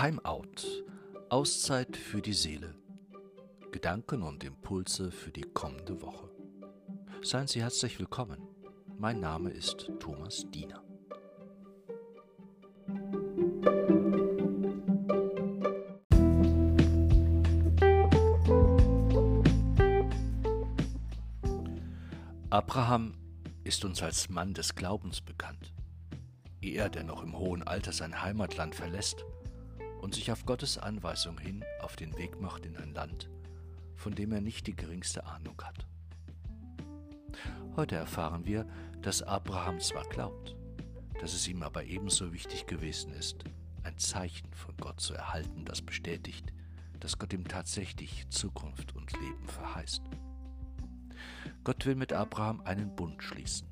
Timeout. Auszeit für die Seele. Gedanken und Impulse für die kommende Woche. Seien Sie herzlich willkommen. Mein Name ist Thomas Diener. Abraham ist uns als Mann des Glaubens bekannt. Er, der noch im hohen Alter sein Heimatland verlässt und sich auf Gottes Anweisung hin auf den Weg macht in ein Land, von dem er nicht die geringste Ahnung hat. Heute erfahren wir, dass Abraham zwar glaubt, dass es ihm aber ebenso wichtig gewesen ist, ein Zeichen von Gott zu erhalten, das bestätigt, dass Gott ihm tatsächlich Zukunft und Leben verheißt. Gott will mit Abraham einen Bund schließen.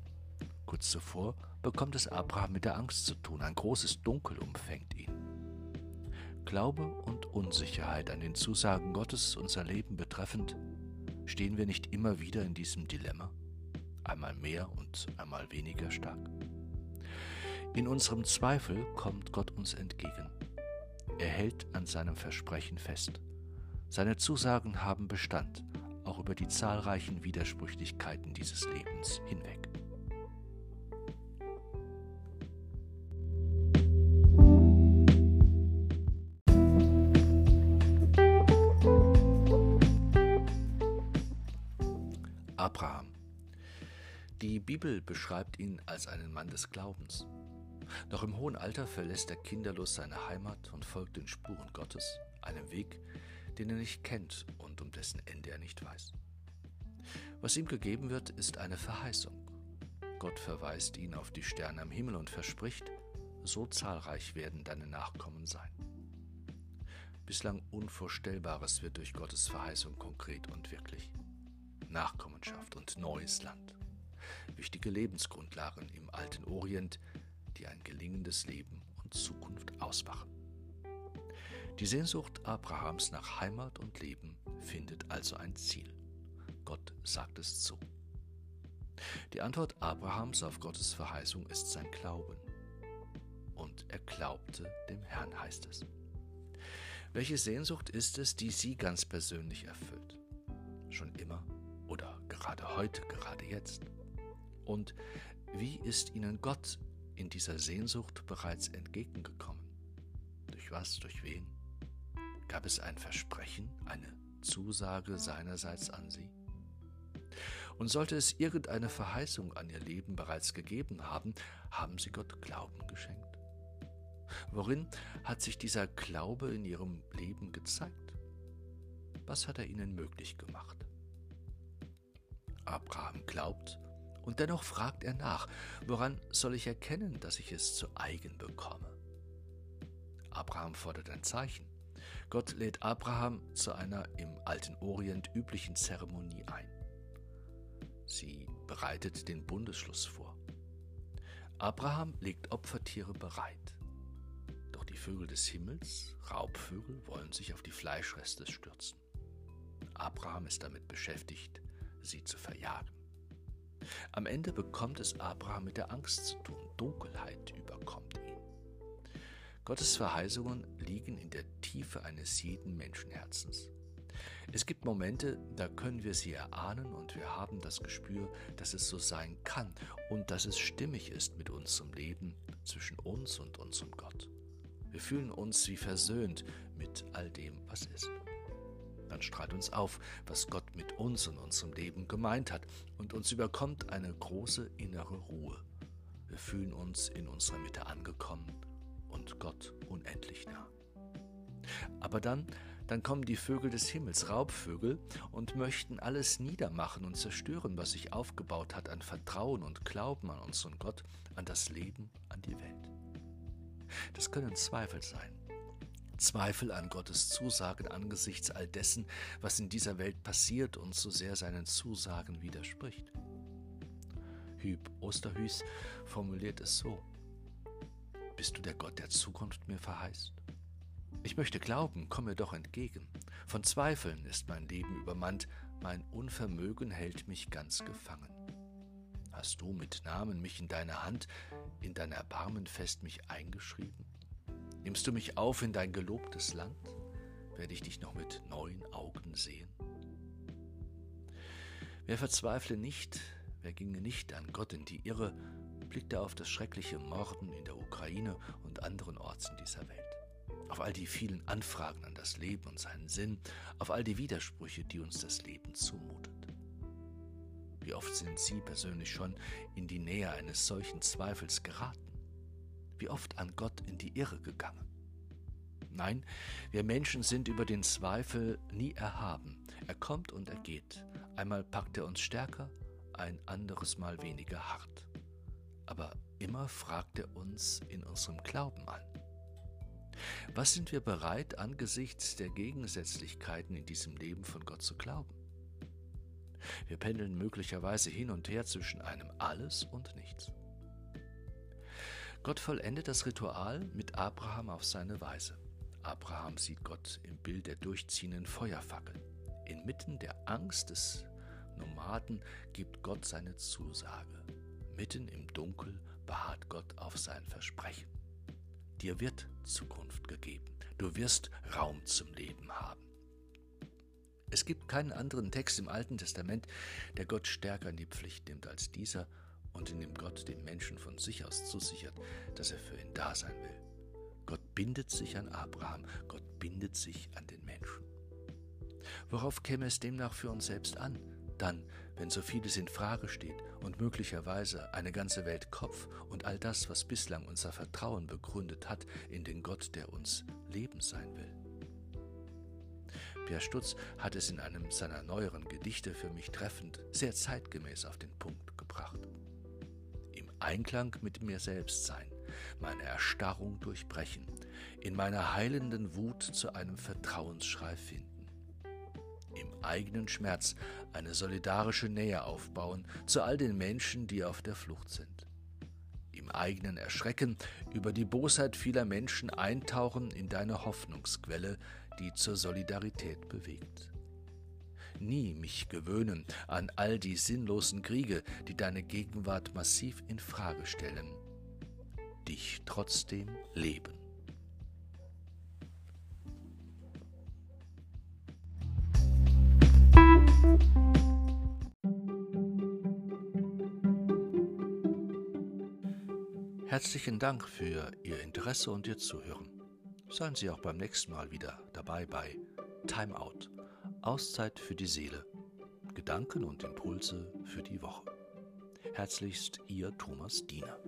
Kurz zuvor bekommt es Abraham mit der Angst zu tun, ein großes Dunkel umfängt ihn. Glaube und Unsicherheit an den Zusagen Gottes unser Leben betreffend, stehen wir nicht immer wieder in diesem Dilemma, einmal mehr und einmal weniger stark. In unserem Zweifel kommt Gott uns entgegen. Er hält an seinem Versprechen fest. Seine Zusagen haben Bestand, auch über die zahlreichen Widersprüchlichkeiten dieses Lebens hinweg. Die Bibel beschreibt ihn als einen Mann des Glaubens. Noch im hohen Alter verlässt er kinderlos seine Heimat und folgt den Spuren Gottes, einem Weg, den er nicht kennt und um dessen Ende er nicht weiß. Was ihm gegeben wird, ist eine Verheißung. Gott verweist ihn auf die Sterne am Himmel und verspricht, so zahlreich werden deine Nachkommen sein. Bislang Unvorstellbares wird durch Gottes Verheißung konkret und wirklich. Nachkommenschaft und neues Land. Wichtige Lebensgrundlagen im alten Orient, die ein gelingendes Leben und Zukunft ausmachen. Die Sehnsucht Abrahams nach Heimat und Leben findet also ein Ziel. Gott sagt es zu. Die Antwort Abrahams auf Gottes Verheißung ist sein Glauben. Und er glaubte dem Herrn, heißt es. Welche Sehnsucht ist es, die Sie ganz persönlich erfüllt? Schon immer oder gerade heute, gerade jetzt? Und wie ist Ihnen Gott in dieser Sehnsucht bereits entgegengekommen? Durch was, durch wen? Gab es ein Versprechen, eine Zusage seinerseits an sie? Und sollte es irgendeine Verheißung an ihr Leben bereits gegeben haben, haben sie Gott Glauben geschenkt? Worin hat sich dieser Glaube in ihrem Leben gezeigt? Was hat er ihnen möglich gemacht? Abraham glaubt und dennoch fragt er nach, woran soll ich erkennen, dass ich es zu eigen bekomme? Abraham fordert ein Zeichen. Gott lädt Abraham zu einer im alten Orient üblichen Zeremonie ein. Sie bereitet den Bundesschluss vor. Abraham legt Opfertiere bereit. Doch die Vögel des Himmels, Raubvögel, wollen sich auf die Fleischreste stürzen. Abraham ist damit beschäftigt, sie zu verjagen. Am Ende bekommt es Abraham mit der Angst zu tun. Dunkelheit überkommt ihn. Gottes Verheißungen liegen in der Tiefe eines jeden Menschenherzens. Es gibt Momente, da können wir sie erahnen und wir haben das Gespür, dass es so sein kann und dass es stimmig ist mit unserem Leben zwischen uns und unserem Gott. Wir fühlen uns wie versöhnt mit all dem, was ist. Dann strahlt uns auf, was Gott mit uns und unserem Leben gemeint hat und uns überkommt eine große innere Ruhe. Wir fühlen uns in unserer Mitte angekommen und Gott unendlich nah. Aber dann, dann kommen die Vögel des Himmels, Raubvögel, und möchten alles niedermachen und zerstören, was sich aufgebaut hat an Vertrauen und Glauben an unseren Gott, an das Leben, an die Welt. Das können Zweifel sein. Zweifel an Gottes Zusagen angesichts all dessen, was in dieser Welt passiert und so sehr seinen Zusagen widerspricht. Hüb Osterhüß formuliert es so. Bist du der Gott der Zukunft mir verheißt? Ich möchte glauben, komm mir doch entgegen. Von Zweifeln ist mein Leben übermannt, mein Unvermögen hält mich ganz gefangen. Hast du mit Namen mich in deiner Hand, in dein Erbarmen fest mich eingeschrieben? Nimmst du mich auf in dein gelobtes Land? Werde ich dich noch mit neuen Augen sehen? Wer verzweifle nicht, wer ginge nicht an Gott in die Irre, blickte auf das schreckliche Morden in der Ukraine und anderen Orten dieser Welt. Auf all die vielen Anfragen an das Leben und seinen Sinn, auf all die Widersprüche, die uns das Leben zumutet. Wie oft sind Sie persönlich schon in die Nähe eines solchen Zweifels geraten? Wie oft an Gott in die Irre gegangen? Nein, wir Menschen sind über den Zweifel nie erhaben. Er kommt und er geht. Einmal packt er uns stärker, ein anderes Mal weniger hart. Aber immer fragt er uns in unserem Glauben an. Was sind wir bereit angesichts der Gegensätzlichkeiten in diesem Leben von Gott zu glauben? Wir pendeln möglicherweise hin und her zwischen einem Alles und nichts. Gott vollendet das Ritual mit Abraham auf seine Weise. Abraham sieht Gott im Bild der durchziehenden Feuerfackel. Inmitten der Angst des Nomaden gibt Gott seine Zusage. Mitten im Dunkel beharrt Gott auf sein Versprechen. Dir wird Zukunft gegeben. Du wirst Raum zum Leben haben. Es gibt keinen anderen Text im Alten Testament, der Gott stärker in die Pflicht nimmt als dieser und in dem Gott dem Menschen von sich aus zusichert, dass er für ihn da sein will. Gott bindet sich an Abraham, Gott bindet sich an den Menschen. Worauf käme es demnach für uns selbst an? Dann, wenn so vieles in Frage steht und möglicherweise eine ganze Welt Kopf und all das, was bislang unser Vertrauen begründet hat, in den Gott, der uns Leben sein will. Pierre Stutz hat es in einem seiner neueren Gedichte für mich treffend, sehr zeitgemäß auf den Punkt gebracht. Einklang mit mir selbst sein, meine Erstarrung durchbrechen, in meiner heilenden Wut zu einem Vertrauensschrei finden. Im eigenen Schmerz eine solidarische Nähe aufbauen zu all den Menschen, die auf der Flucht sind. Im eigenen Erschrecken über die Bosheit vieler Menschen eintauchen in deine Hoffnungsquelle, die zur Solidarität bewegt. Nie mich gewöhnen an all die sinnlosen Kriege, die deine Gegenwart massiv in Frage stellen. Dich trotzdem leben. Herzlichen Dank für Ihr Interesse und Ihr Zuhören. Seien Sie auch beim nächsten Mal wieder dabei bei Time Out, Auszeit für die Seele. Gedanken und Impulse für die Woche. Herzlichst Ihr Thomas Diener.